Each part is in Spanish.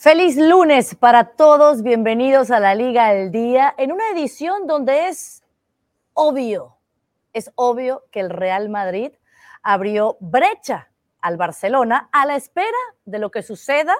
Feliz lunes para todos, bienvenidos a la Liga del Día, en una edición donde es obvio, es obvio que el Real Madrid abrió brecha al Barcelona a la espera de lo que suceda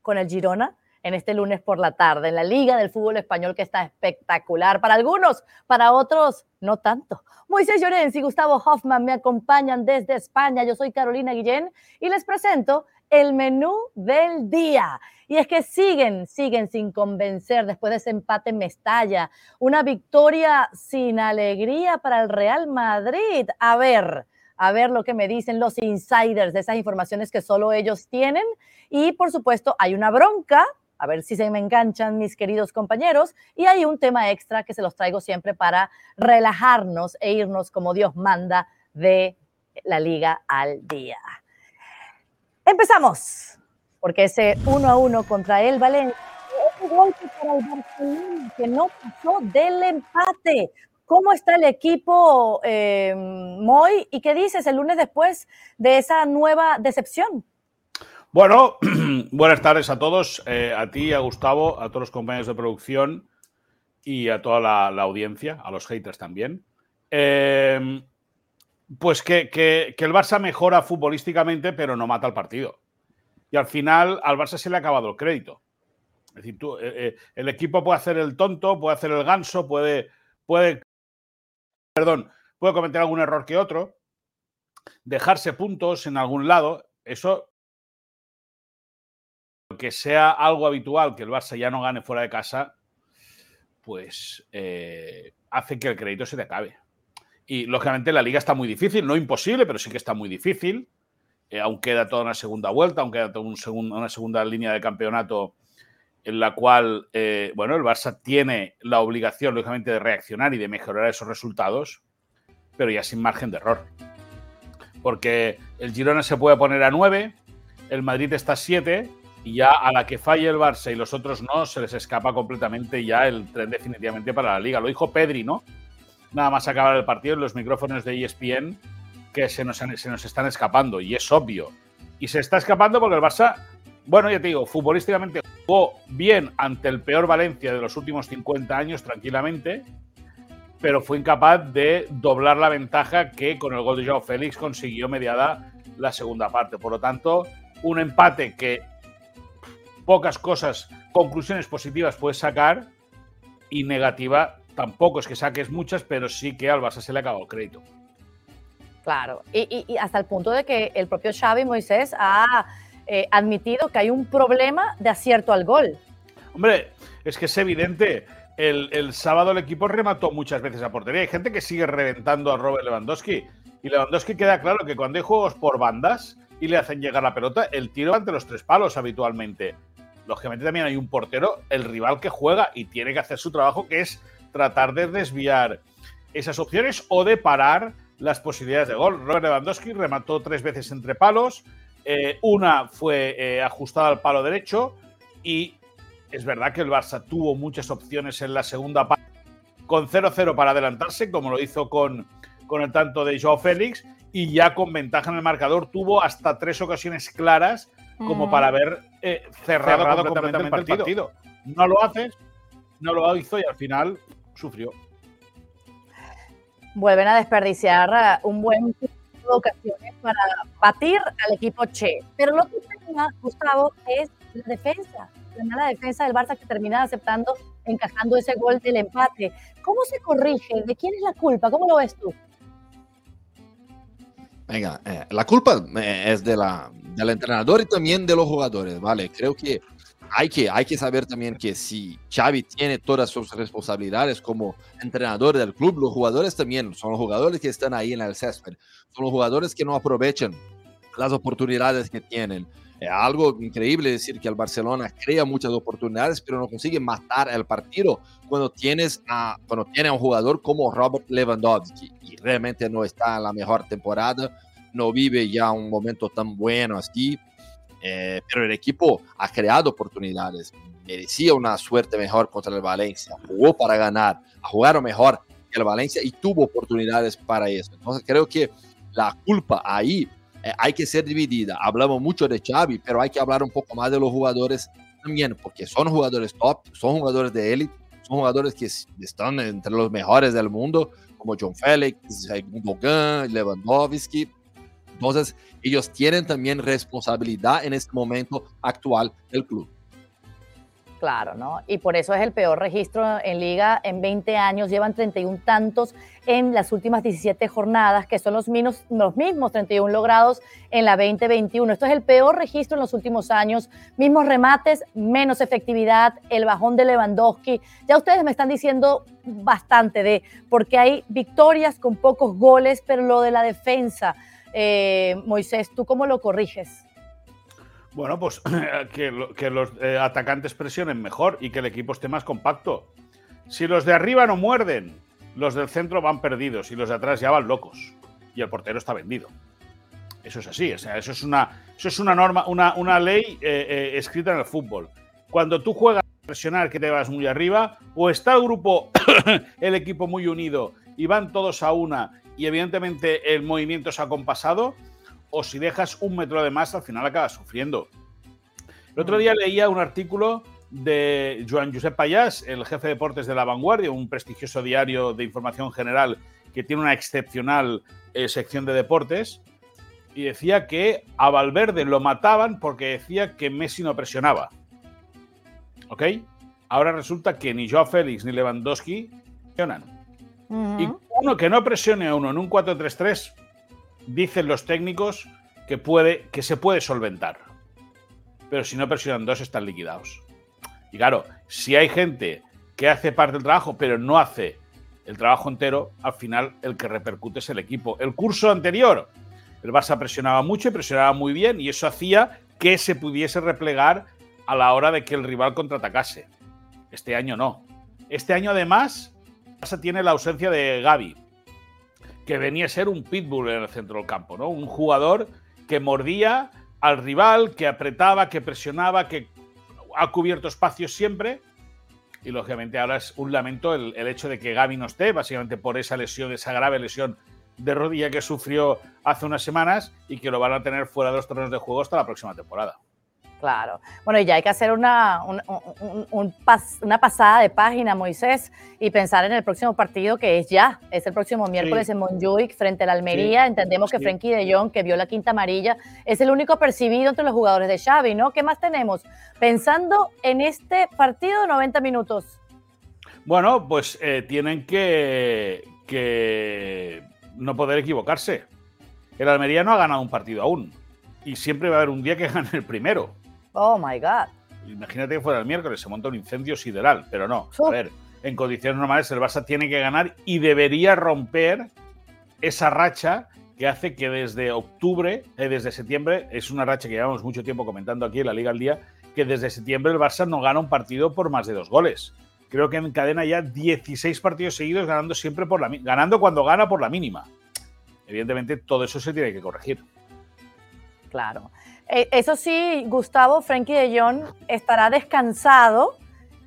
con el Girona en este lunes por la tarde, en la Liga del Fútbol Español que está espectacular para algunos, para otros no tanto. Moisés Llorens y Gustavo Hoffman me acompañan desde España. Yo soy Carolina Guillén y les presento el menú del día. Y es que siguen, siguen sin convencer después de ese empate en Mestalla. Una victoria sin alegría para el Real Madrid. A ver, a ver lo que me dicen los insiders de esas informaciones que solo ellos tienen. Y por supuesto, hay una bronca. A ver si se me enganchan mis queridos compañeros. Y hay un tema extra que se los traigo siempre para relajarnos e irnos como Dios manda de la liga al día. Empezamos, porque ese uno a uno contra el Valencia, golpe para el Barcelona que no pasó del empate. ¿Cómo está el equipo, eh, Moy? ¿Y qué dices el lunes después de esa nueva decepción? Bueno, buenas tardes a todos, eh, a ti, a Gustavo, a todos los compañeros de producción y a toda la, audiencia, a los haters también. Eh, pues que, el Barça mejora futbolísticamente, pero no mata el partido. Y al final al Barça se le ha acabado el crédito. Es decir, tú, eh, eh, el equipo puede hacer el tonto, puede hacer el ganso, puede, puede, perdón, puede cometer algún error que otro, dejarse puntos en algún lado. Eso, que sea algo habitual que el Barça ya no gane fuera de casa, pues eh, hace que el crédito se te acabe. Y lógicamente la liga está muy difícil, no imposible, pero sí que está muy difícil. Eh, aún queda toda una segunda vuelta, aún queda toda una segunda línea de campeonato en la cual, eh, bueno, el Barça tiene la obligación, lógicamente, de reaccionar y de mejorar esos resultados, pero ya sin margen de error. Porque el Girona se puede poner a 9, el Madrid está a 7 y ya a la que falle el Barça y los otros no, se les escapa completamente ya el tren definitivamente para la liga. Lo dijo Pedri, ¿no? nada más acabar el partido en los micrófonos de ESPN que se nos, están escapando y es obvio. Y se está escapando porque el Barça, bueno, ya te digo, futbolísticamente jugó bien ante el peor Valencia de los últimos 50 años tranquilamente, pero fue incapaz de doblar la ventaja que con el gol de Joao Félix consiguió mediada la segunda parte. Por lo tanto, un empate que pocas cosas, conclusiones positivas puedes sacar y negativa tampoco es que saques muchas, pero sí que al Barça se le acabado el crédito. Claro, y, hasta el punto de que el propio Xavi Moisés ha eh, admitido que hay un problema de acierto al gol. Hombre, es que es evidente. El, sábado el equipo remató muchas veces a portería. Hay gente que sigue reventando a Robert Lewandowski. Y Lewandowski queda claro que cuando hay juegos por bandas y le hacen llegar la pelota, el tiro ante los tres palos habitualmente. Lógicamente también hay un portero, el rival que juega y tiene que hacer su trabajo, que es tratar de desviar esas opciones o de parar las posibilidades de gol. Robert Lewandowski remató tres veces entre palos, eh, una fue eh, ajustada al palo derecho y es verdad que el Barça tuvo muchas opciones en la segunda parte con 0-0 para adelantarse, como lo hizo con, con el tanto de Joao Félix, y ya con ventaja en el marcador tuvo hasta tres ocasiones claras como para haber eh, cerrado, completamente, el, partido. No lo haces, no lo hizo y al final sufrió. Vuelven a desperdiciar un buen de ocasiones para batir al equipo Che. Pero lo que termina, Gustavo, es la defensa. La mala defensa del Barça que termina aceptando, encajando ese gol del empate. ¿Cómo se corrige? ¿De quién es la culpa? ¿Cómo lo ves tú? Venga, eh, la culpa eh, es de la, del entrenador y también de los jugadores, ¿vale? Creo que hay que, hay que saber también que si Xavi tiene todas sus responsabilidades como entrenador del club, los jugadores también son los jugadores que están ahí en el césped, son los jugadores que no aprovechan las oportunidades que tienen. Es algo increíble decir que el Barcelona crea muchas oportunidades, pero no consigue matar el partido cuando tienes cuando tiene a un jugador como Robert Lewandowski y realmente no está en la mejor temporada, no vive ya un momento tan bueno así eh, pero el equipo ha creado oportunidades, merecía una suerte mejor contra el Valencia, jugó para ganar, ha jugado mejor que el Valencia y tuvo oportunidades para eso. Entonces creo que la culpa ahí eh, hay que ser dividida. Hablamos mucho de Xavi, pero hay que hablar un poco más de los jugadores también porque son jugadores top, son jugadores de élite, son jugadores que están entre los mejores del mundo, como John Félix, Gundogan, Lewandowski. Entonces, ellos tienen también responsabilidad en este momento actual del club. Claro, ¿no? Y por eso es el peor registro en liga en 20 años. Llevan 31 tantos en las últimas 17 jornadas, que son los, los mismos 31 logrados en la 2021. Esto es el peor registro en los últimos años. Mismos remates, menos efectividad, el bajón de Lewandowski. Ya ustedes me están diciendo bastante de porque hay victorias con pocos goles, pero lo de la defensa, eh, Moisés, ¿tú cómo lo corriges? Bueno, pues que, los eh, atacantes presionen mejor y que el equipo esté más compacto. Si los de arriba no muerden, los del centro van perdidos y los de atrás ya van locos. Y el portero está vendido. Eso es así, o sea, eso es una, eso es una norma, una, una ley eh, escrita en el fútbol. Cuando tú juegas a presionar que te vas muy arriba, o está el grupo, el equipo muy unido y van todos a una y evidentemente el movimiento se ha compasado, o si dejas un metro de más, al final acabas sufriendo. El otro día leía un artículo de Joan Josep Payás, el jefe de deportes de La Vanguardia, un prestigioso diario de información general que tiene una excepcional eh, sección de deportes, y decía que a Valverde lo mataban porque decía que Messi no presionaba. ¿Ok? Ahora resulta que ni Joao Félix ni Lewandowski presionan. Y uno que no presione a uno en un 4-3-3 dicen los técnicos que, puede, que se puede solventar. Pero si no presionan dos, están liquidados. Y claro, si hay gente que hace parte del trabajo, pero no hace el trabajo entero, al final el que repercute es el equipo. El curso anterior, el Barça presionaba mucho y presionaba muy bien, y eso hacía que se pudiese replegar a la hora de que el rival contraatacase. Este año no. Este año, además, Barça tiene la ausencia de Gaby que venía a ser un pitbull en el centro del campo, ¿no? Un jugador que mordía al rival, que apretaba, que presionaba, que ha cubierto espacios siempre. Y lógicamente ahora es un lamento el, hecho de que Gaby no esté, básicamente por esa lesión, esa grave lesión de rodilla que sufrió hace unas semanas y que lo van a tener fuera de los torneos de juego hasta la próxima temporada. Claro. Bueno, y ya hay que hacer una, una pasada de página, Moisés, y pensar en el próximo partido que es ya, es el próximo miércoles en Montjuic frente a la Almería. Entendemos que Frenkie de Jong, que vio la quinta amarilla, es el único percibido entre los jugadores de Xavi, ¿no? ¿Qué más tenemos? Pensando en este partido de 90 minutos. Bueno, pues eh, tienen que, que no poder equivocarse. El Almería no ha ganado un partido aún. Y siempre va a haber un día que gane el primero. Oh my God. Imagínate que fuera el miércoles, se monta un incendio sideral, pero no. A ver, en condiciones normales el Barça tiene que ganar y debería romper esa racha que hace que desde octubre, eh, desde septiembre, es una racha que llevamos mucho tiempo comentando aquí en la Liga al Día, que desde septiembre el Barça no gana un partido por más de dos goles. Creo que encadena ya 16 partidos seguidos ganando siempre por la ganando cuando gana por la mínima. Evidentemente todo eso se tiene que corregir. Claro. Eh, eso sí, Gustavo, Frankie de Jong estará descansado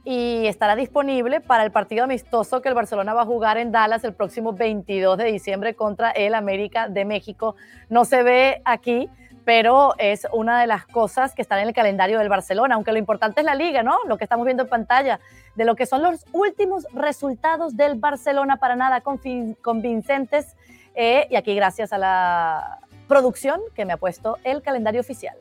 y estará disponible para el partido amistoso que el Barcelona va a jugar en Dallas el próximo 22 de diciembre contra el América de México. No se ve aquí, pero es una de las cosas que están en el calendario del Barcelona, aunque lo importante es la liga, ¿no? Lo que estamos viendo en pantalla, de lo que son los últimos resultados del Barcelona para nada convincentes. Eh, y aquí gracias a la producción que me ha puesto el calendario oficial.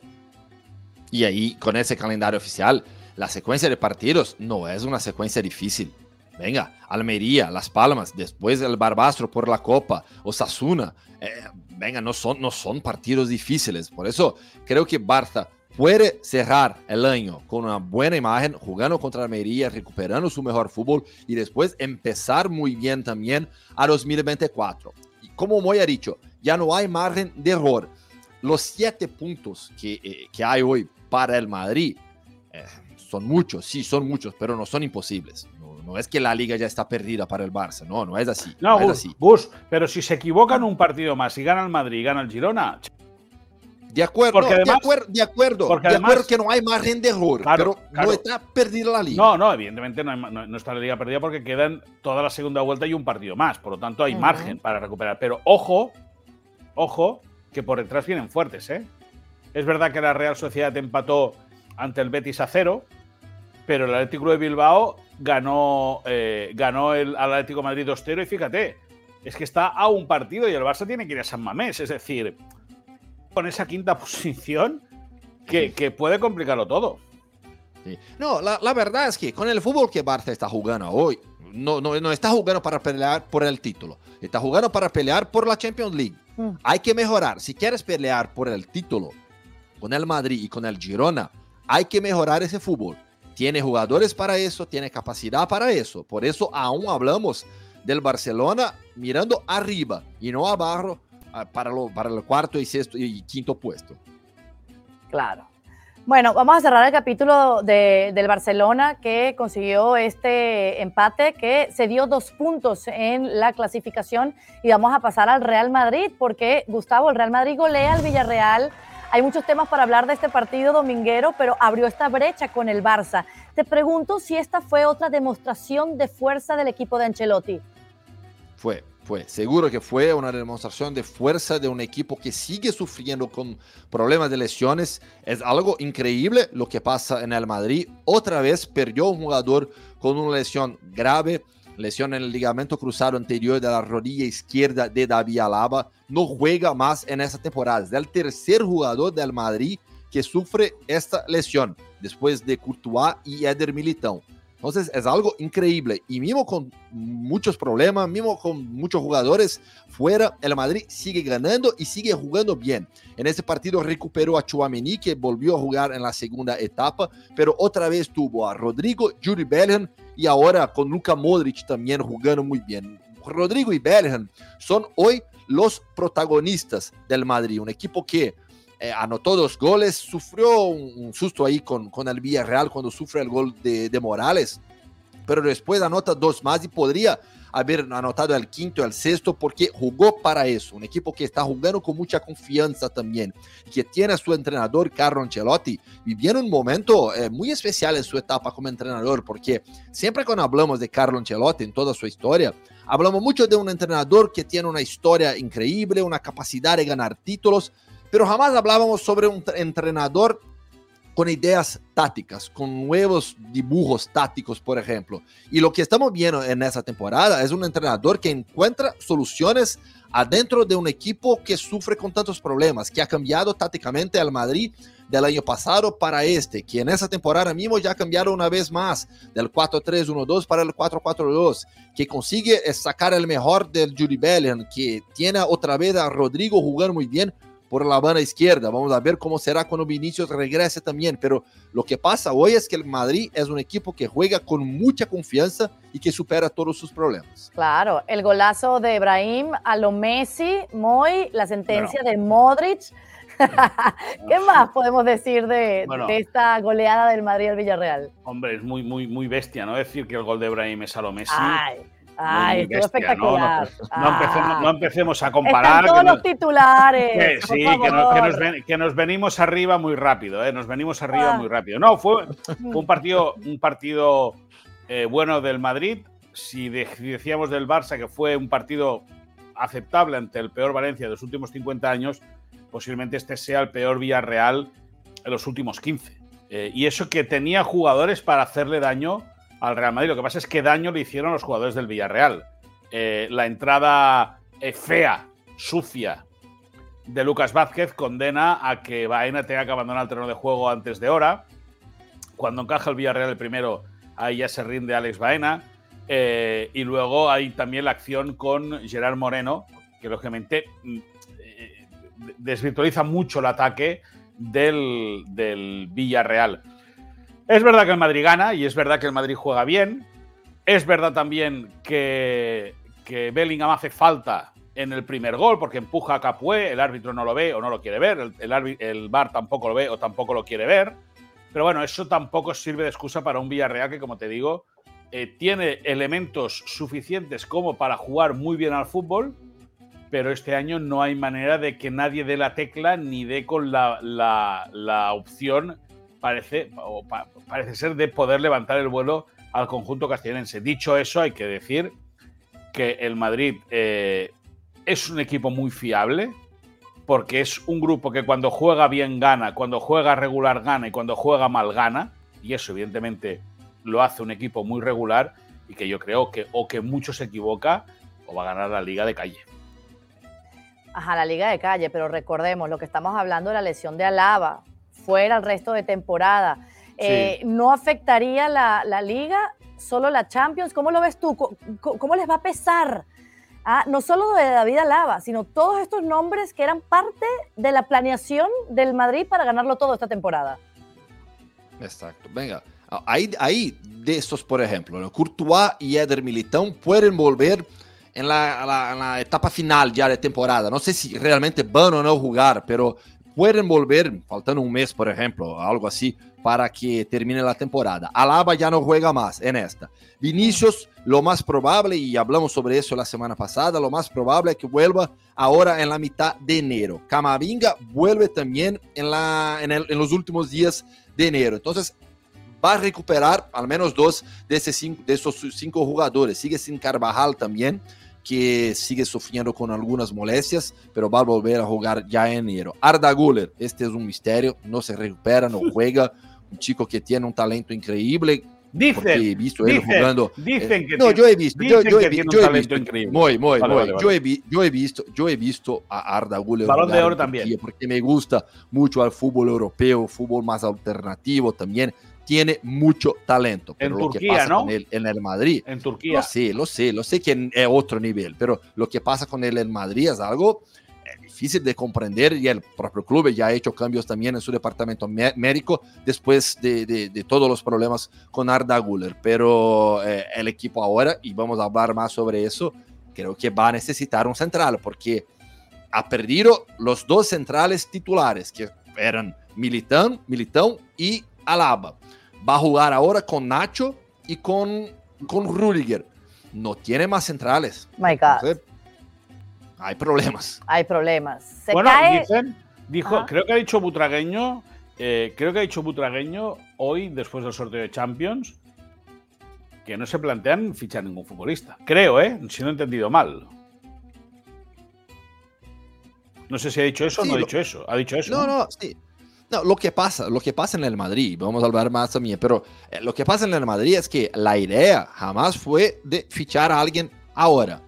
Y ahí, con ese calendario oficial, la secuencia de partidos no es una secuencia difícil. Venga, Almería, Las Palmas, después el Barbastro por la Copa, Osasuna. Eh, venga, no son, no son partidos difíciles. Por eso creo que Barça puede cerrar el año con una buena imagen, jugando contra Almería, recuperando su mejor fútbol y después empezar muy bien también a 2024. Y como Moy ha dicho, ya no hay margen de error. Los siete puntos que, eh, que hay hoy para el Madrid eh, son muchos, sí, son muchos, pero no son imposibles. No, es que la liga ya está perdida para el Barça, no, no es así. No, no es así. Bus, pero si se equivocan un partido más y gana el Madrid y gana el Girona, de acuerdo, de acuerdo, de acuerdo, porque de acuerdo que no hay margen de error, pero no está perdida la liga. No, no, evidentemente no, no, está la liga perdida porque quedan toda la segunda vuelta y un partido más, por lo tanto hay margen para recuperar. Pero ojo, Ojo, que por detrás vienen fuertes, ¿eh? Es verdad que la Real Sociedad empató ante el Betis a cero, pero el Atlético de Bilbao ganó, eh, ganó el Atlético de Madrid 2-0 y fíjate, es que está a un partido y el Barça tiene que ir a San Mamés, es decir, con esa quinta posición que, que puede complicarlo todo. Sí. No, la, la, verdad es que con el fútbol que Barça está jugando hoy, no, no, no, está jugando para pelear por el título, está jugando para pelear por la Champions League. Mm. Hay que mejorar. Si quieres pelear por el título con el Madrid y con el Girona, hay que mejorar ese fútbol. Tiene jugadores para eso, tiene capacidad para eso. Por eso aún hablamos del Barcelona mirando arriba y no abajo para, lo, para el cuarto y sexto y quinto puesto. Claro. Bueno, vamos a cerrar el capítulo de, del Barcelona que consiguió este empate, que se dio dos puntos en la clasificación y vamos a pasar al Real Madrid porque Gustavo, el Real Madrid golea al Villarreal. Hay muchos temas para hablar de este partido dominguero, pero abrió esta brecha con el Barça. Te pregunto si esta fue otra demostración de fuerza del equipo de Ancelotti. Fue, fue, seguro que fue una demostración de fuerza de un equipo que sigue sufriendo con problemas de lesiones. Es algo increíble lo que pasa en el Madrid. Otra vez perdió un jugador con una lesión grave, lesión en el ligamento cruzado anterior de la rodilla izquierda de David Alaba. No juega más en esta temporada. Es el tercer jugador del Madrid que sufre esta lesión, después de Courtois y Eder Militão. Entonces es algo increíble. Y mismo con muchos problemas, mismo con muchos jugadores fuera, el Madrid sigue ganando y sigue jugando bien. En ese partido recuperó a Chouameni, que volvió a jugar en la segunda etapa, pero otra vez tuvo a Rodrigo, Judy Bellingham y ahora con Luka Modric también jugando muy bien. Rodrigo y Bellingham son hoy los protagonistas del Madrid, un equipo que eh, anotó dos goles, sufrió un, un, susto ahí con, con el Villarreal cuando sufre el gol de, de, Morales, pero después anota dos más y podría haber anotado el quinto, el sexto, porque jugó para eso. Un equipo que está jugando con mucha confianza también, que tiene a su entrenador Carlo Ancelotti viviendo un momento eh, muy especial en su etapa como entrenador, porque siempre cuando hablamos de Carlo Ancelotti en toda su historia, hablamos mucho de un entrenador que tiene una historia increíble, una capacidad de ganar títulos, pero jamás hablábamos sobre un entrenador con ideas tácticas, con nuevos dibujos tácticos, por ejemplo. Y lo que estamos viendo en esa temporada es un entrenador que encuentra soluciones adentro de un equipo que sufre con tantos problemas, que ha cambiado tácticamente al Madrid del año pasado para este, que en esa temporada mismo ya cambiaron una vez más del 4-3-1-2 para el 4-4-2, que consigue sacar el mejor del Judy Bellingham, que tiene otra vez a Rodrigo jugando muy bien, por la banda izquierda. Vamos a ver cómo será cuando Vinicius regrese también. Pero lo que pasa hoy es que el Madrid es un equipo que juega con mucha confianza y que supera todos sus problemas. Claro, el golazo de Ibrahim a lo Messi, muy la sentencia bueno. de Modric. ¿Qué más podemos decir de, bueno, de, esta goleada del Madrid al Villarreal? Hombre, es muy, muy, muy bestia, ¿no? Decir que el gol de Ibrahim es a lo Messi. Ay. Ay, estuvo espectacular. No, no, ah. no, empecemos, no, empecemos, a comparar. Están todos los titulares. Que, sí, que nos, que, nos ven, que nos, venimos arriba muy rápido, ¿eh? Nos venimos arriba ah. muy rápido. No, fue, fue, un partido, un partido eh, bueno del Madrid. Si, decíamos del Barça que fue un partido aceptable ante el peor Valencia de los últimos 50 años, posiblemente este sea el peor Villarreal en los últimos 15. Eh, y eso que tenía jugadores para hacerle daño al Real Madrid. Lo que pasa es que daño le hicieron los jugadores del Villarreal. Eh, la entrada eh, fea, sucia de Lucas Vázquez condena a que Baena tenga que abandonar el terreno de juego antes de hora. Cuando encaja el Villarreal el primero, ahí ya se rinde Alex Baena. Eh, y luego hay también la acción con Gerard Moreno, que lógicamente mm, desvirtualiza mucho el ataque del, del Villarreal. Es verdad que el Madrid gana y es verdad que el Madrid juega bien. Es verdad también que, que Bellingham hace falta en el primer gol porque empuja a Capué, el árbitro no lo ve o no lo quiere ver, el, el, el VAR tampoco lo ve o tampoco lo quiere ver. Pero bueno, eso tampoco sirve de excusa para un Villarreal que, como te digo, eh, tiene elementos suficientes como para jugar muy bien al fútbol, pero este año no hay manera de que nadie dé la tecla ni dé con la, la, la opción parece, o pa, parece ser de poder levantar el vuelo al conjunto castellonense. Dicho eso, hay que decir que el Madrid eh, es un equipo muy fiable, porque es un grupo que cuando juega bien gana, cuando juega regular gana y cuando juega mal gana, y eso evidentemente lo hace un equipo muy regular y que yo creo que o que mucho se equivoca o va a ganar la liga de calle. Ajá, la liga de calle, pero recordemos lo que estamos hablando de la lesión de Alaba, fuera el resto de temporada. Eh, ¿No afectaría la, la, liga, solo la Champions? ¿Cómo lo ves tú? ¿Cómo, les va a pesar? Ah, no solo de David Alaba, sino todos estos nombres que eran parte de la planeación del Madrid para ganarlo todo esta temporada. Exacto. Venga, ahí, ahí de estos, por ejemplo, Courtois y Eder Militão pueden volver en la, etapa final ya de temporada. No sé si realmente van o no jugar, pero pueden volver, faltando un mes, por ejemplo, algo así, para que termine la temporada. Alaba ya no juega más en esta. Vinicius, lo más probable, y hablamos sobre eso la semana pasada, lo más probable es que vuelva ahora en la mitad de enero. Camavinga vuelve también en, la, en, los últimos días de enero. Entonces, va a recuperar al menos dos de, ese cinco, de esos cinco jugadores. Sigue sin Carvajal también, que sigue sufriendo con algunas molestias, pero va a volver a jugar ya en enero. Arda Guller, este es un misterio, no se recupera, no juega. Un chico que tiene un talento increíble, Dicen, he visto él dicen, jugando. Dicen eh, que no, yo he visto, yo, yo, he, yo he visto, increíble. muy, muy, Vale, muy. vale, vale. Yo, he yo he visto, yo he visto a Arda Güler Balón de oro también. Turquía porque me gusta mucho al fútbol europeo, fútbol más alternativo también. Tiene mucho talento. Pero En lo que Turquía, pasa ¿no? con él en el Madrid, En Turquía. lo sé, lo sé, lo sé que es otro nivel, pero lo que pasa con él en Madrid es algo eh, difícil de comprender y el propio club ya ha hecho cambios también en su departamento mé- médico después de, de- de todos los problemas con Arda Güler. Pero eh, el equipo ahora, y vamos a hablar más sobre eso, creo que va a necesitar un central porque ha perdido los dos centrales titulares que eran Militão, Militão y Alaba. Va a jugar ahora con Nacho y con, con Rudiger. No tiene más centrales. My God, Entonces, hay problemas. hay problemas. Se bueno, cae. dicen, dijo, Ajá. creo que ha dicho Butragueño, eh, creo que ha dicho Butragueño hoy, después del sorteo de Champions, que no se plantean fichar ningún futbolista. Creo, ¿eh? Si no he entendido mal. No sé si ha dicho eso o no ha dicho eso. Ha dicho eso. No, no, sí. No, lo que pasa, lo que pasa en el Madrid, vamos a hablar más también, pero eh, lo que pasa en el Madrid es que la idea jamás fue de fichar a alguien ahora.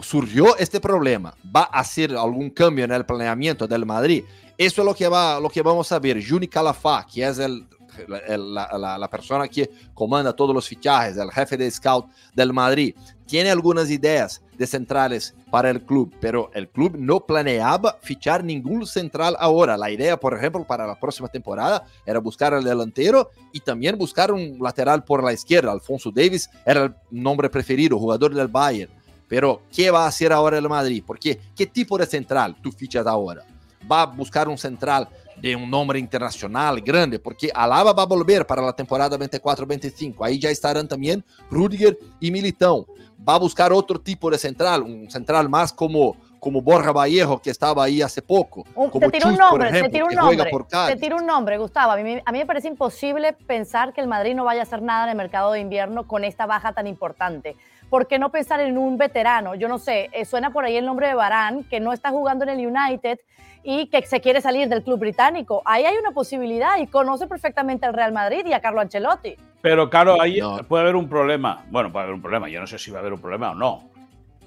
Surgió este problema, va a hacer algún cambio en el planeamiento del Madrid. Eso es lo que, va, lo que vamos a ver. Juni Calafá, que es el, la- la persona que comanda todos los fichajes, el jefe de scout del Madrid, tiene algunas ideas de centrales para el club, pero el club no planeaba fichar ningún central ahora. La idea, por ejemplo, para la próxima temporada era buscar al delantero y también buscar un lateral por la izquierda. Alfonso Davis era el nombre preferido, jugador del Bayern. Pero, ¿qué va a hacer ahora el Madrid? Porque, ¿qué tipo de central tú fichas ahora? ¿Va a buscar un central de un nombre internacional grande? Porque Alaba va a volver para la temporada 24-25. Ahí ya estarán también Rudiger y Militão. Va a buscar otro tipo de central, un central más como, como Borja Vallejo, que estaba ahí hace poco. Como te tiro un Chus, nombre, te ejemplo, tiro un nombre. Te tiro un nombre, Gustavo. A mí, a mí me parece imposible pensar que el Madrid no vaya a hacer nada en el mercado de invierno con esta baja tan importante. ¿Por qué no pensar en un veterano? Yo no sé, eh, suena por ahí el nombre de Barán, que no está jugando en el United y que se quiere salir del club británico. Ahí hay una posibilidad y conoce perfectamente al Real Madrid y a Carlo Ancelotti. Pero claro, ahí No. puede haber un problema. Bueno, puede haber un problema. Yo no sé si va a haber un problema o no.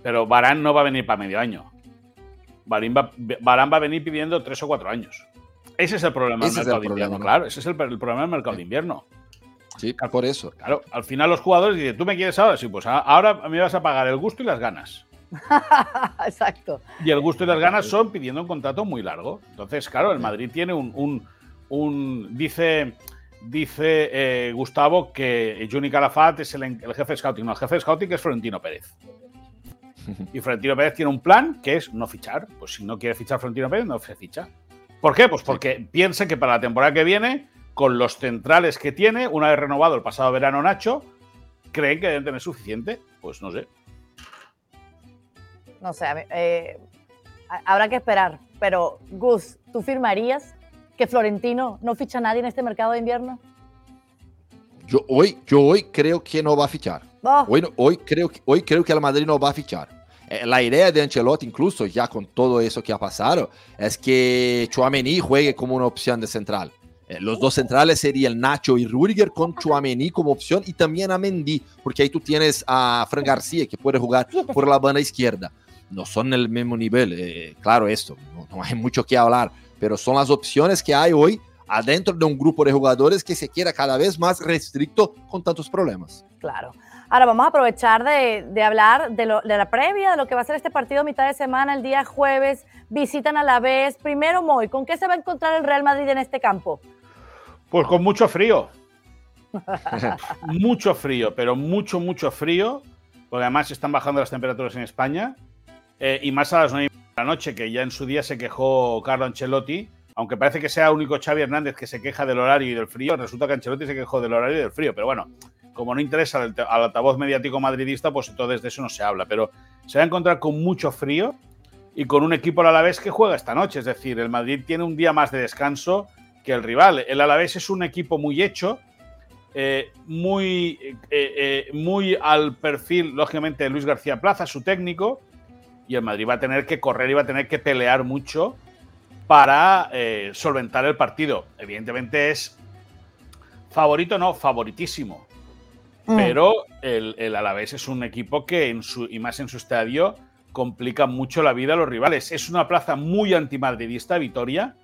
Pero Barán no va a venir para medio año. Varane va, Varane va a venir pidiendo tres o cuatro años. Ese es el problema Ese del es mercado el de problema, invierno. ¿no? Claro, ese es el, el problema del mercado de invierno. Sí, por eso. Claro, al final los jugadores dicen, ¿tú me quieres ahora? Sí, pues ahora me vas a pagar el gusto y las ganas. Exacto. Y el gusto y las ganas son pidiendo un contrato muy largo. Entonces, claro, el Madrid tiene un. un- un- dice dice eh, Gustavo que Juni Calafat es el, jefe de scouting. No, el jefe de scouting es Florentino Pérez. Y Florentino Pérez tiene un plan que es no fichar. Pues si no quiere fichar Florentino Pérez, no se ficha. ¿Por qué? Pues porque piensa que para la temporada que viene, con los centrales que tiene, una vez renovado el pasado verano Nacho, creen que deben tener suficiente. Pues no sé. No sé, eh, ha- habrá que esperar. Pero, Gus, ¿tú firmarías que Florentino no ficha a nadie en este mercado de invierno? Yo hoy, yo hoy creo que no va a fichar. Oh, Hoy, no- hoy, creo, que- hoy creo que el Madrid no va a fichar. Eh, La idea de Ancelotti, incluso ya con todo eso que ha pasado, es que Chouameni juegue como una opción de central. Eh, los dos centrales serían Nacho y Rudiger con Chuamení como opción y también a Mendy, porque ahí tú tienes a Fran García que puede jugar por la banda izquierda. No son el mismo nivel, eh, claro esto, no, no hay mucho que hablar, pero son las opciones que hay hoy adentro de un grupo de jugadores que se quiera cada vez más restricto con tantos problemas. Claro. Ahora vamos a aprovechar de, de hablar de, lo, de, la previa, de lo que va a ser este partido mitad de semana, el día jueves. Visitan a la vez. Primero, Moy, ¿con qué se va a encontrar el Real Madrid en este campo? Pues con mucho frío. mucho frío, pero mucho, mucho frío. Porque además están bajando las temperaturas en España. Eh, y más a las 9 de la noche, que ya en su día se quejó Carlo Ancelotti. Aunque parece que sea único Xavi Hernández que se queja del horario y del frío, resulta que Ancelotti se quejó del horario y del frío. Pero bueno, como no interesa al, al altavoz mediático madridista, pues entonces de eso no se habla. Pero se va a encontrar con mucho frío y con un equipo al Alavés que juega esta noche. Es decir, el Madrid tiene un día más de descanso que el rival. El Alavés es un equipo muy hecho, eh, muy, eh, eh, muy al perfil, lógicamente, de Luis García Plaza, su técnico, y el Madrid va a tener que correr y va a tener que pelear mucho para solventar el partido. Evidentemente es favorito, no, favoritísimo. Mm. Pero el, el, Alavés es un equipo que, en su, y más en su estadio, complica mucho la vida a los rivales. Es una plaza muy antimadridista, Vitoria,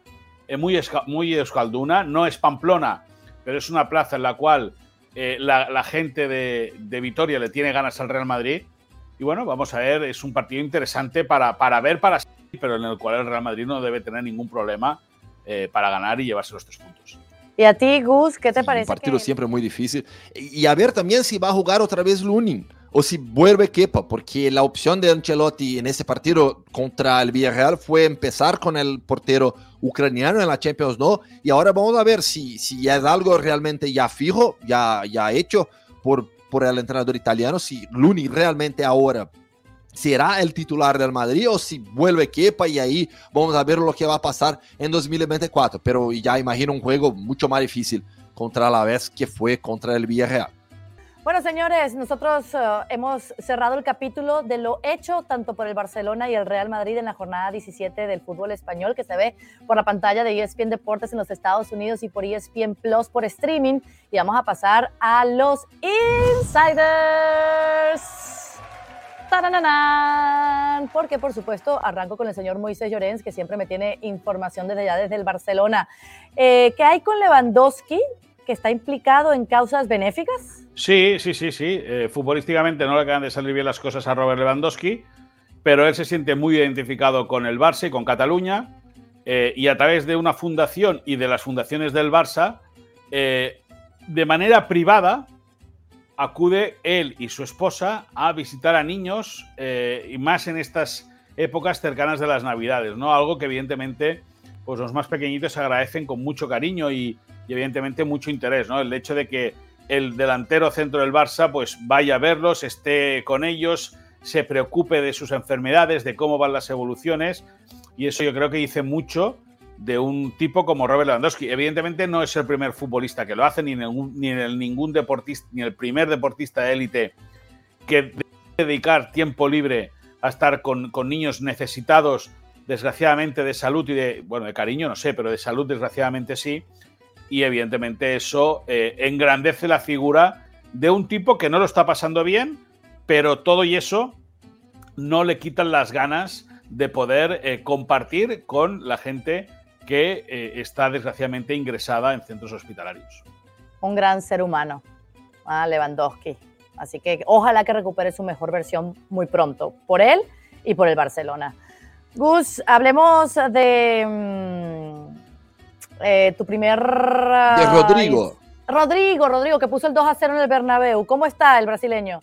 eh, muy, muy euskalduna, no es Pamplona, pero es una plaza en la cual eh, la, la, gente de, de, Vitoria le tiene ganas al Real Madrid. Y bueno, vamos a ver, es un partido interesante para, para ver, para pero en el cual el Real Madrid no debe tener ningún problema eh, para ganar y llevarse los tres puntos. ¿Y a ti, Gus, qué te parece? Un partido que... siempre muy difícil. Y a ver también si va a jugar otra vez Lunin o si vuelve Kepa, porque la opción de Ancelotti en ese partido contra el Villarreal fue empezar con el portero ucraniano en la Champions, ¿no? Y ahora vamos a ver si, si es algo realmente ya fijo, ya, ya hecho por, por el entrenador italiano, si Luni realmente ahora será el titular del Madrid o si vuelve Kepa y ahí vamos a ver lo que va a pasar en 2024. Pero ya imagino un juego mucho más difícil contra la vez que fue contra el Villarreal. Bueno, señores, nosotros uh, hemos cerrado el capítulo de lo hecho tanto por el Barcelona y el Real Madrid en la jornada 17 del fútbol español que se ve por la pantalla de ESPN Deportes en los Estados Unidos y por ESPN Plus por streaming. Y vamos a pasar a los insiders. ¡Tarananán! Porque, por supuesto, arranco con el señor Moisés Llorens, que siempre me tiene información desde allá, desde el Barcelona. Eh, ¿Qué hay con Lewandowski, que está implicado en causas benéficas? Sí, sí, sí, sí. Eh, futbolísticamente no le acaban de salir bien las cosas a Robert Lewandowski, pero él se siente muy identificado con el Barça y con Cataluña, eh, y a través de una fundación y de las fundaciones del Barça, eh, de manera privada, acude él y su esposa a visitar a niños eh, y más en estas épocas cercanas de las Navidades, ¿no? Algo que evidentemente pues los más pequeñitos agradecen con mucho cariño y, y, evidentemente mucho interés, ¿no? El hecho de que el delantero centro del Barça pues vaya a verlos, esté con ellos, se preocupe de sus enfermedades, de cómo van las evoluciones y eso yo creo que dice mucho de un tipo como Robert Lewandowski. Evidentemente no es el primer futbolista que lo hace, ni, ni el, ningún deportista, ni el primer deportista de élite que dedicar tiempo libre a estar con, con, niños necesitados, desgraciadamente, de salud y de, bueno, de cariño, no sé, pero de salud, desgraciadamente sí. Y evidentemente eso eh, engrandece la figura de un tipo que no lo está pasando bien, pero todo y eso no le quitan las ganas de poder eh, compartir con la gente que eh, está desgraciadamente ingresada en centros hospitalarios. Un gran ser humano, ah, Lewandowski. Así que ojalá que recupere su mejor versión muy pronto, por él y por el Barcelona. Gus, hablemos de mm, eh, tu primer... De Rodrigo. Rodrigo, Rodrigo, que puso el 2 a 0 en el Bernabéu. ¿Cómo está el brasileño?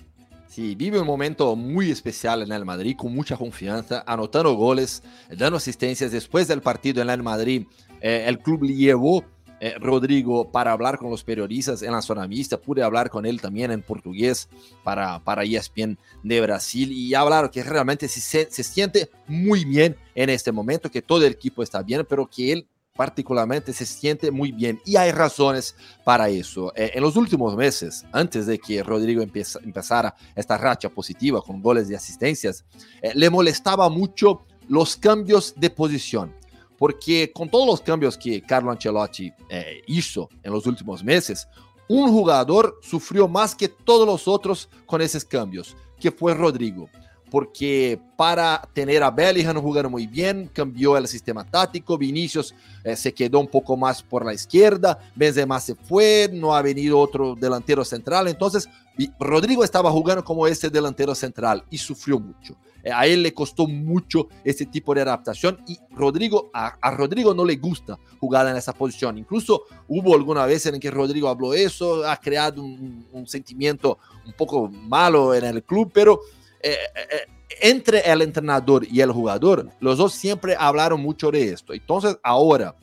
Sí, vive un momento muy especial en el Madrid, con mucha confianza, anotando goles, dando asistencias. Después del partido en el Madrid, eh, el club le llevó eh, Rodrigo para hablar con los periodistas en la zona mixta. Pude hablar con él también en portugués para, para ESPN de Brasil y hablar que realmente se, se siente muy bien en este momento, que todo el equipo está bien, pero que él particularmente se siente muy bien y hay razones para eso. Eh, en los últimos meses, antes de que Rodrigo empieza, empezara esta racha positiva con goles y asistencias, eh, le molestaba mucho los cambios de posición. porque con todos los cambios que Carlo Ancelotti eh, hizo en los últimos meses, un jugador sufrió más que todos los otros con esos cambios, que fue Rodrigo. Porque para tener a Bellingham jugando muy bien, cambió el sistema táctico, Vinicius eh, se quedó un poco más por la izquierda, Benzema se fue, no ha venido otro delantero central, entonces Rodrigo estaba jugando como ese delantero central y sufrió mucho. Eh, a él le costó mucho ese tipo de adaptación y Rodrigo, a, Rodrigo no le gusta jugar en esa posición. Incluso hubo alguna vez en que Rodrigo habló eso, ha creado un, sentimiento un poco malo en el club, pero eh, eh, entre el entrenador y el jugador, los dos siempre hablaron mucho de esto. Entonces ahora,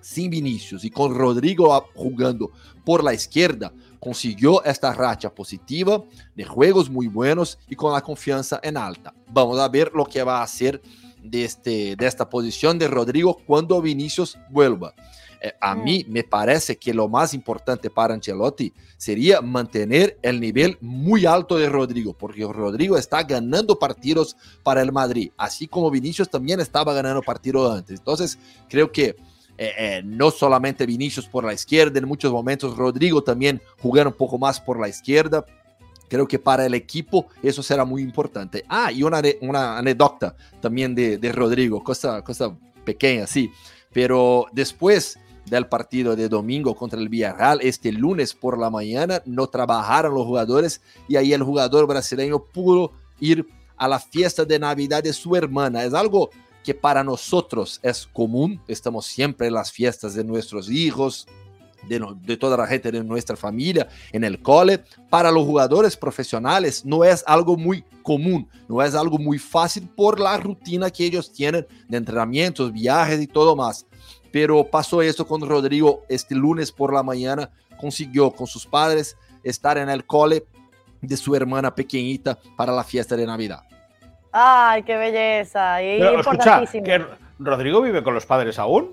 sin Vinicius y con Rodrigo jugando por la izquierda, consiguió esta racha positiva de juegos muy buenos y con la confianza en alta. Vamos a ver lo que va a hacer de, este, de esta posición de Rodrigo cuando Vinicius vuelva. Eh, a mí me parece que lo más importante para Ancelotti sería mantener el nivel muy alto de Rodrigo, porque Rodrigo está ganando partidos para el Madrid, así como Vinicius también estaba ganando partidos antes. Entonces, creo que eh, eh, no solamente Vinicius por la izquierda, en muchos momentos Rodrigo también jugar un poco más por la izquierda. Creo que para el equipo eso será muy importante. Ah, y una, una anécdota también de, de Rodrigo, cosa, cosa pequeña, sí. Pero después del partido de domingo contra el Villarreal, este lunes por la mañana, no trabajaron los jugadores y ahí el jugador brasileño pudo ir a la fiesta de Navidad de su hermana. Es algo que para nosotros es común, estamos siempre en las fiestas de nuestros hijos, de, toda la gente de nuestra familia, en el cole, para los jugadores profesionales no es algo muy común, no es algo muy fácil por la rutina que ellos tienen de entrenamientos, viajes y todo más. Pero pasó eso con Rodrigo este lunes por la mañana, consiguió con sus padres estar en el cole de su hermana pequeñita para la fiesta de Navidad. Ay, qué belleza. Y importantísimo. ¿que ¿Rodrigo vive con los padres aún?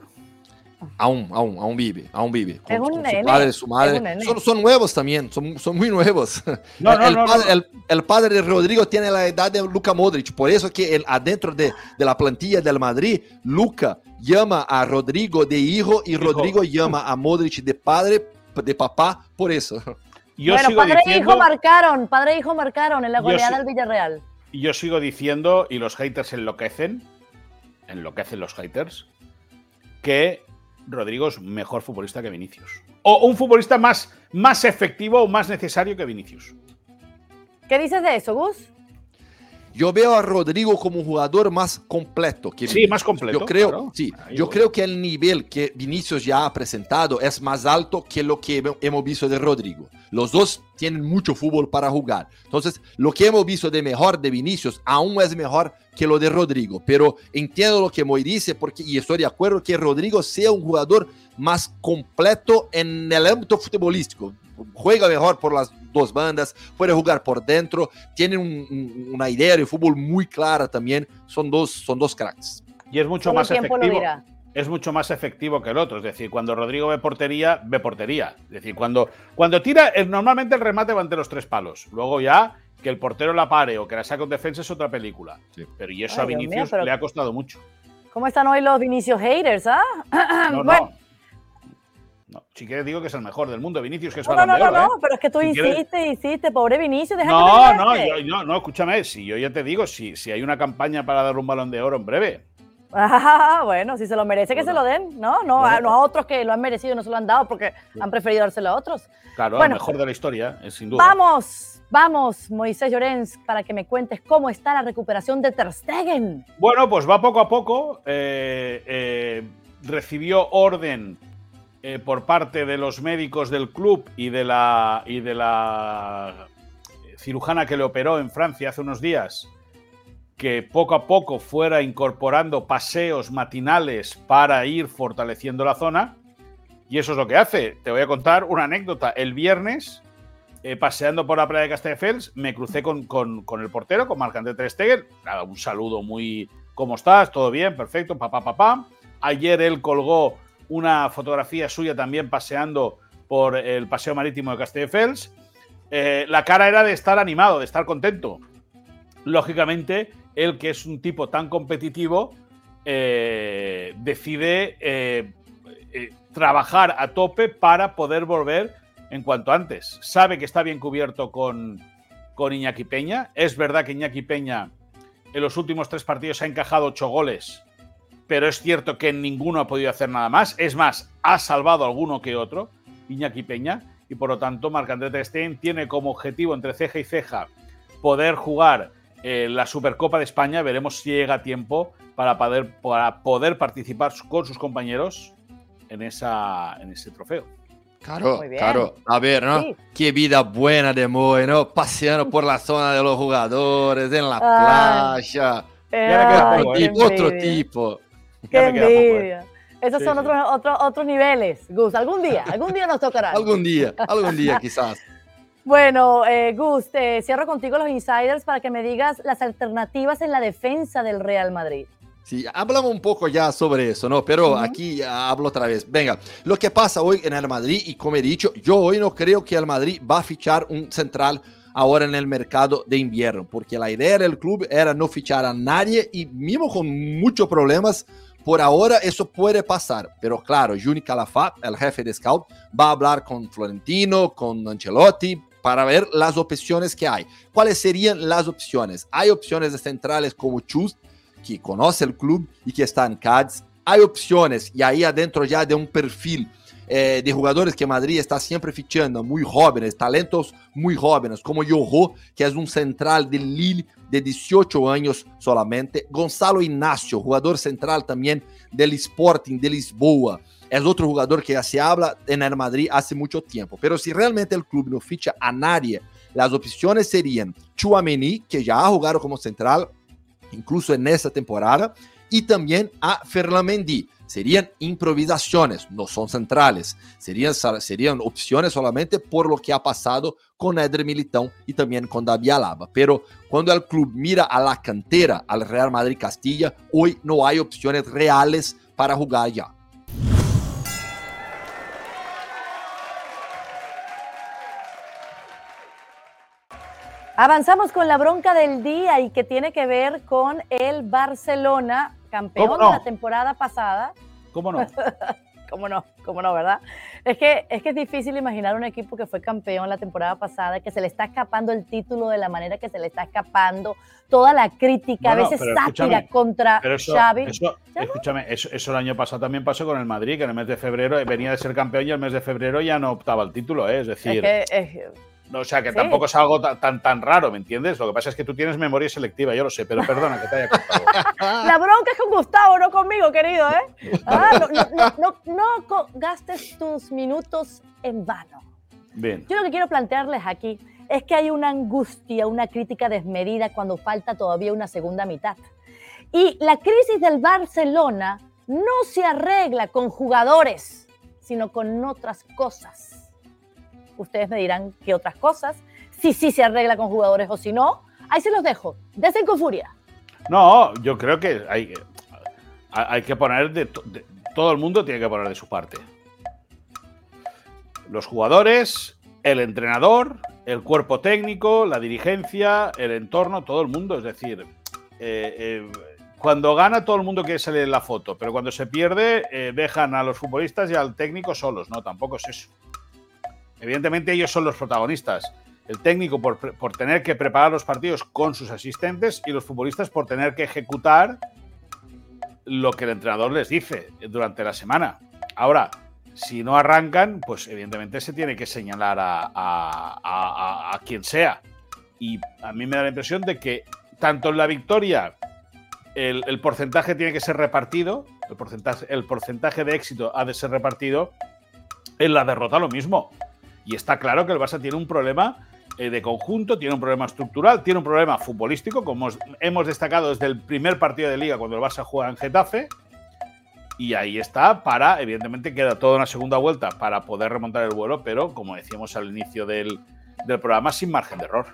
Aún, aún, aún vive, aún vive. Con, un su padre, su madre. Son, son, nuevos también, son, son muy nuevos. No, no, el, no, padre, el, el, padre, de Rodrigo tiene la edad de Luca Modric, por eso que el, adentro de, de, la plantilla del Madrid, Luca llama a Rodrigo de hijo y Rodrigo llama a Modric de padre, de papá, por eso. Yo bueno, padre e hijo marcaron, padre e hijo marcaron en la goleada del Villarreal. Y yo sigo diciendo, y los haters enloquecen, enloquecen los haters, que Rodrigo es mejor futbolista que Vinicius. O un futbolista más, más efectivo o más necesario que Vinicius. ¿Qué dices de eso, Gus? Yo veo a Rodrigo como un jugador más completo. Que sí, más completo. Yo creo, sí, yo creo que el nivel que Vinicius ya ha presentado es más alto que lo que hemos visto de Rodrigo. Los dos tienen mucho fútbol para jugar. Entonces, lo que hemos visto de mejor de Vinicius aún es mejor que lo de Rodrigo. Pero entiendo lo que Moy dice porque, y estoy de acuerdo que Rodrigo sea un jugador más completo en el ámbito futbolístico. Juega mejor por las dos bandas, puede jugar por dentro, tiene una idea de fútbol muy clara también. Son dos, son dos cracks. Y es mucho más efectivo. Es mucho más efectivo que el otro. Es decir, cuando Rodrigo ve portería, ve portería. Es decir, cuando, cuando tira, normalmente el remate va ante los tres palos. Luego ya que el portero la pare o que la saque un defensa es otra película. Pero y eso a Vinicius le ha costado mucho. ¿Cómo están hoy los Vinicius haters? Ah? bueno. No, si quieres digo que es el mejor del mundo, Vinicius, que es No, no, no, no, ¿eh? pero es que tú insistes, insistes, pobre Vinicius, déjame No, no, no, no, escúchame, si yo ya te digo, si, si hay una campaña para dar un balón de oro en breve. Ah, bueno, si se lo merece, que se lo den, ¿no? No, a, no a otros que lo han merecido y no se lo han dado porque han preferido dárselo a otros. Claro, el mejor de la historia, es sin duda. Vamos, vamos, Moisés Llorens, para que me cuentes cómo está la recuperación de Ter Stegen. Bueno, pues va poco a poco. Eh, eh, recibió orden eh, por parte de los médicos del club y de la, y de la cirujana que le operó en Francia hace unos días, que poco a poco fuera incorporando paseos matinales para ir fortaleciendo la zona. Y eso es lo que hace. Te voy a contar una anécdota. El viernes, eh, paseando por la playa de Castelldefels, me crucé con, el portero, con Marc-André Ter Stegen. un saludo muy... ¿Cómo estás? ¿Todo bien? Perfecto. Papá, papá. Ayer él colgó una fotografía suya también paseando por el paseo marítimo de Castelldefels. Eh, la cara era de estar animado, de estar contento. Lógicamente, él que es un tipo tan competitivo, eh, decide eh, eh, trabajar a tope para poder volver en cuanto antes. Sabe que está bien cubierto con, con Iñaki Peña. Es verdad que Iñaki Peña en los últimos tres partidos ha encajado ocho goles, pero es cierto que en ninguno ha podido hacer nada más. Es más, ha salvado alguno que otro, Iñaki Peña, y por lo tanto Marc-André Ter Stegen tiene como objetivo entre ceja y ceja poder jugar eh, la Supercopa de España. Veremos si llega a tiempo para poder, para poder participar con sus compañeros en, esa, en ese trofeo. Claro, claro. A ver, ¿no? Qué vida buena de Moy, ¿no? Paseando por la zona de los jugadores, en la playa. otro, tipo, Qué envidia. Esos son Otros, otros, otros niveles, Gus. Algún día, algún día nos tocará. algún día, algún día quizás. Bueno, eh, Gus, cierro contigo los insiders para que me digas las alternativas en la defensa del Real Madrid. Sí, hablamos un poco ya sobre eso, ¿no? Pero aquí hablo otra vez. Venga, lo que pasa hoy en el Madrid, y como he dicho, yo hoy no creo que el Madrid va a fichar un central ahora en el mercado de invierno, porque la idea del club era no fichar a nadie y mismo con muchos problemas, por ahora eso puede pasar. Pero claro, Juni Calafat, el jefe de scout, va a hablar con Florentino, con Ancelotti, para ver las opciones que hay. ¿Cuáles serían las opciones? Hay opciones de centrales como Chus, que conoce el club y que está en Cádiz. Hay opciones y ahí adentro ya de un perfil eh, de jugadores que Madrid está siempre fichando, muy jóvenes, talentos muy jóvenes, como Yoho, que es un central del Lille de 18 años solamente. Gonzalo Ignacio, jugador central también del Sporting de Lisboa. Es otro jugador que ya se habla en el Madrid hace mucho tiempo. Pero si realmente el club no ficha a nadie, las opciones serían Chuamení, que ya ha jugado como central, incluso en esta temporada, y también a Ferland Serían improvisaciones, no son centrales, serían, serían opciones solamente por lo que ha pasado con Eder Militão y también con David Alaba. Pero cuando el club mira a la cantera, al Real Madrid Castilla, hoy no hay opciones reales para jugar ya. Avanzamos con la bronca del día y que tiene que ver con el Barcelona, campeón de la temporada pasada. ¿Cómo no? ¿Cómo no? ¿Cómo no, verdad? Es que, es que es difícil imaginar un equipo que fue campeón la temporada pasada, que se le está escapando el título de la manera que se le está escapando, toda la crítica, a veces sátira contra Xavi. escúchame, eso, eso, el año pasado también pasó con el Madrid, que en el mes de febrero venía de ser campeón y el mes de febrero ya no optaba el título, ¿eh? es decir... O sea, que tampoco es algo tan, tan, raro, ¿me entiendes? Lo que pasa es que tú tienes memoria selectiva, yo lo sé, pero perdona que te haya contado. La bronca es con Gustavo, no conmigo, querido, ¿eh? Ah, no, no, gastes tus minutos en vano. Bien. Yo lo que quiero plantearles aquí es que hay una angustia, una crítica desmedida cuando falta todavía una segunda mitad. Y la crisis del Barcelona no se arregla con jugadores, sino con otras cosas Ustedes me dirán qué otras cosas, si sí se arregla con jugadores o si no. Ahí se los dejo. Desen con furia. No, yo creo que hay, hay que poner de, todo el mundo tiene que poner de su parte. Los jugadores, el entrenador, el cuerpo técnico, la dirigencia, el entorno, todo el mundo. Es decir, eh, eh, cuando gana todo el mundo quiere salir en la foto, pero cuando se pierde eh, dejan a los futbolistas y al técnico solos. No, tampoco es eso. Evidentemente ellos son los protagonistas. El técnico por, tener que preparar los partidos con sus asistentes y los futbolistas por tener que ejecutar lo que el entrenador les dice durante la semana. Ahora, si no arrancan, pues evidentemente se tiene que señalar a, quien sea. Y a mí me da la impresión de que tanto en la victoria el, porcentaje tiene que ser repartido, el porcentaje, el porcentaje de éxito ha de ser repartido, en la derrota lo mismo. Y está claro que el Barça tiene un problema eh, de conjunto, tiene un problema estructural, tiene un problema futbolístico, como hemos destacado desde el primer partido de liga cuando el Barça juega en Getafe. Y ahí está para, evidentemente queda toda una segunda vuelta para poder remontar el vuelo, pero como decíamos al inicio del, programa, sin margen de error.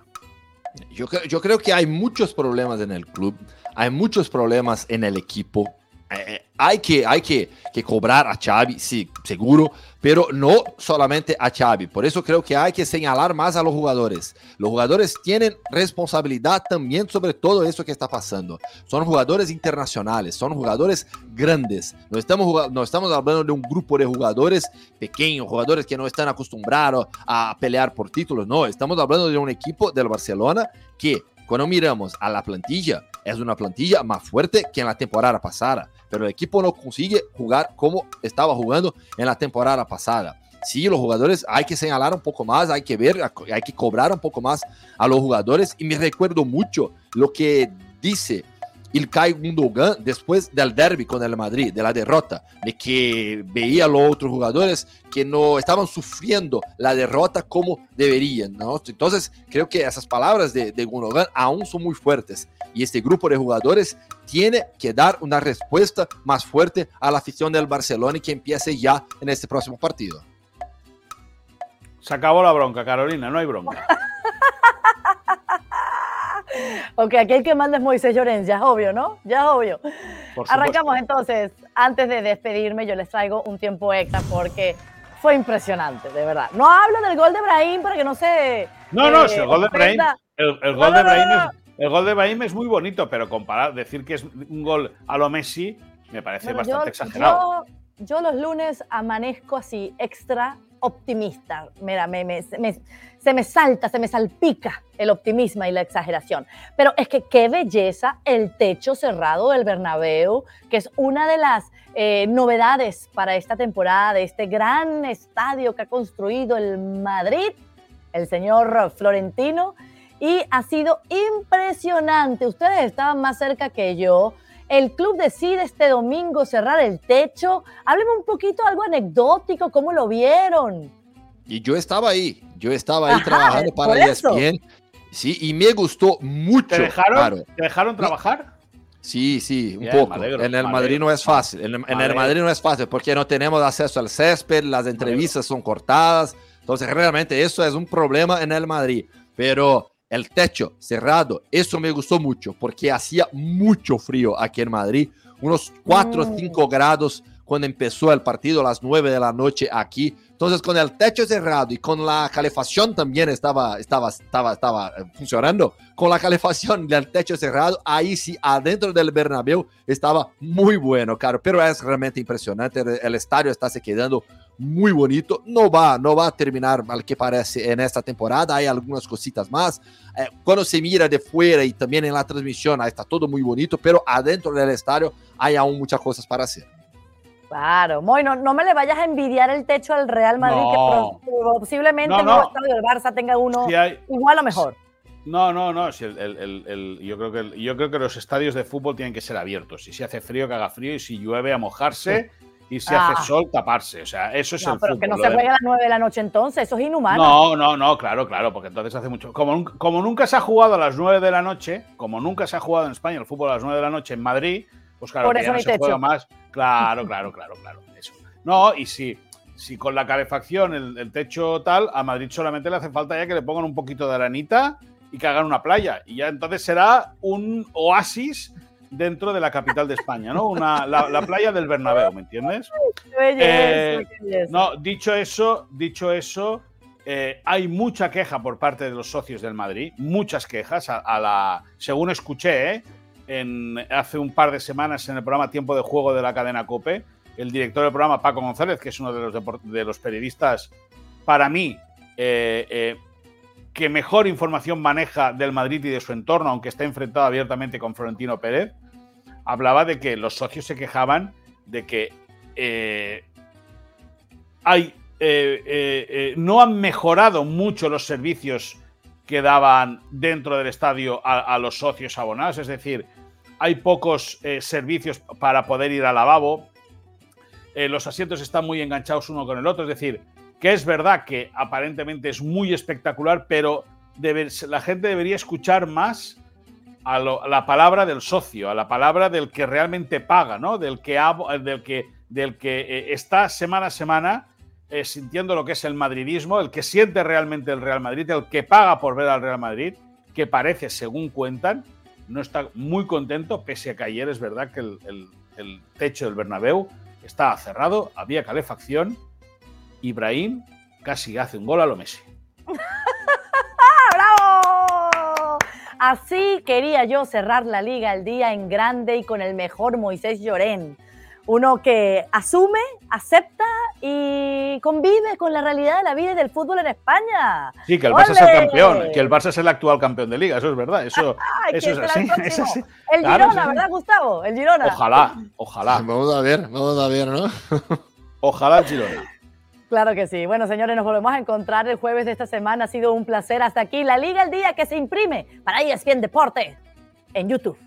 Yo creo que hay muchos problemas en el club, hay muchos problemas en el equipo, Eh, hay que, hay que, que cobrar a Xavi, sí, seguro, pero no solamente a Xavi. Por eso creo que hay que señalar más a los jugadores. Los jugadores tienen responsabilidad también sobre todo eso que está pasando. Son jugadores internacionales, son jugadores grandes. No estamos, no estamos hablando de un grupo de jugadores pequeños, jugadores que no están acostumbrados a pelear por títulos. No, estamos hablando de un equipo del Barcelona que cuando miramos a la plantilla, es una plantilla más fuerte que en la temporada pasada pero el equipo no consigue jugar como estaba jugando en la temporada pasada. Sí, los jugadores hay que señalar un poco más, hay que ver, hay que cobrar un poco más a los jugadores. Y me recuerdo mucho lo que dice Ilkay Gundogan después del derby con el Madrid, de la derrota, de que veía a los otros jugadores que no estaban sufriendo la derrota como deberían. ¿no? Entonces, creo que esas palabras de, de Gundogan aún son muy fuertes y este grupo de jugadores tiene que dar una respuesta más fuerte a la afición del Barcelona y que empiece ya en este próximo partido. Se acabó la bronca, Carolina, no hay bronca. ok, aquí el que manda es Moisés Llorens, ya es obvio, ¿no? Ya es obvio. Arrancamos entonces. Antes de despedirme, yo les traigo un tiempo extra porque fue impresionante, de verdad. No hablo del gol de Brahim para que no se. No, no, si el gol de Brahim. El, gol de Brahim es el gol de Brahim es muy bonito, pero comparar, decir que es un gol a lo Messi me parece bastante exagerado. Yo, los lunes amanezco así, extra optimista. Mira, se me salta, se me salpica el optimismo y la exageración. Pero es que qué belleza el techo cerrado del Bernabéu, que es una de las eh, novedades para esta temporada de este gran estadio que ha construido el Madrid, el señor Florentino y ha sido impresionante. Ustedes estaban más cerca que yo. El club decide este domingo cerrar el techo. Hábleme un poquito algo anecdótico, ¿cómo lo vieron? Y yo estaba ahí, yo estaba ahí trabajando para ESPN. Sí, y me gustó mucho. ¿Te dejaron, ¿te dejaron trabajar? Sí, sí, un poco. en el Madrid no es fácil. En, el Madrid no es fácil porque no tenemos acceso al césped, las entrevistas son cortadas. Entonces, realmente eso es un problema en el Madrid. Pero el techo cerrado, eso me gustó mucho porque hacía mucho frío aquí en Madrid, unos 4 o 5 grados cuando empezó el partido a las 9 de la noche aquí. Entonces, con el techo cerrado y con la calefacción también estaba, estaba, estaba, estaba eh, funcionando. Con la calefacción del techo cerrado, ahí sí, adentro del Bernabéu estaba muy bueno, claro. Pero es realmente impresionante. El estadio está se quedando muy bonito. No va, no va a terminar al que parece en esta temporada. Hay algunas cositas más. Eh, cuando se mira de fuera y también en la transmisión, ahí está todo muy bonito, pero adentro del estadio hay aún muchas cosas para hacer. Claro, Moy, no, me le vayas a envidiar el techo al Real Madrid, que posiblemente en el estadio del Barça tenga uno igual o mejor. No, no, no. yo, creo que, yo creo que los estadios de fútbol tienen que ser abiertos. Si se hace frío, que haga frío. Y si llueve, a mojarse y si hace ah. sol, taparse. O sea, eso es el pero que no se juegue a las 9 de la noche entonces, eso es inhumano. No, no, no, claro, claro, porque entonces hace mucho. Como, como nunca se ha jugado a las 9 de la noche, como nunca se ha jugado en España el fútbol a las 9 de la noche en Madrid, pues claro, Por eso no se juega más. Claro, claro, claro, claro. Eso. No, y si, si con la calefacción, el, techo tal, a Madrid solamente le hace falta ya que le pongan un poquito de aranita y que hagan una playa. Y ya entonces será un oasis dentro de la capital de España, ¿no? Una, la, playa del Bernabéu, ¿me entiendes? Eh, no, dicho eso, dicho eso, eh, hay mucha queja por parte de los socios del Madrid, muchas quejas a, la, según escuché, ¿eh? Hace un par de semanas en el programa Tiempo de Juego de la cadena Cope, el director del programa Paco González, que es uno de los, periodistas, para mí, que mejor información maneja del Madrid y de su entorno, aunque está enfrentado abiertamente con Florentino Pérez, hablaba de que los socios se quejaban de que eh, hay, eh, eh, no han mejorado mucho los servicios que daban dentro del estadio a, los socios abonados, es decir, hay pocos servicios para poder ir al lavabo, los asientos están muy enganchados uno con el otro, es decir, que es verdad que aparentemente es muy espectacular, pero la gente debería escuchar más a, la palabra del socio, a la palabra del que realmente paga, ¿no? Del que, del que, del que eh, está semana a semana eh, sintiendo lo que es el madridismo, el que siente realmente el Real Madrid, el que paga por ver al Real Madrid, que parece, según cuentan, no está muy contento, pese a que ayer es verdad que el, el techo del Bernabéu estaba cerrado, había calefacción. Ibrahim casi hace un gol a lo Messi. ¡Bravo! Así quería yo cerrar la liga el día en grande y con el mejor Moisés Llorén. Uno que asume, acepta y convive con la realidad de la vida y del fútbol en España. Sí, que el Barça es el campeón, que el Barça es el actual campeón de liga, eso es verdad, eso, eso es ¿quién será así. el es próximo? así. El Claro, Girona, sí. ¿verdad, Gustavo? El Girona. Ojalá, ojalá, Vamos a ver, vamos a ver, ¿no? ojalá el Girona. Claro que sí. Bueno, señores, nos volvemos a encontrar el jueves de esta semana. Ha sido un placer. Hasta aquí la Liga el Día que se imprime para ESPN Deporte en YouTube.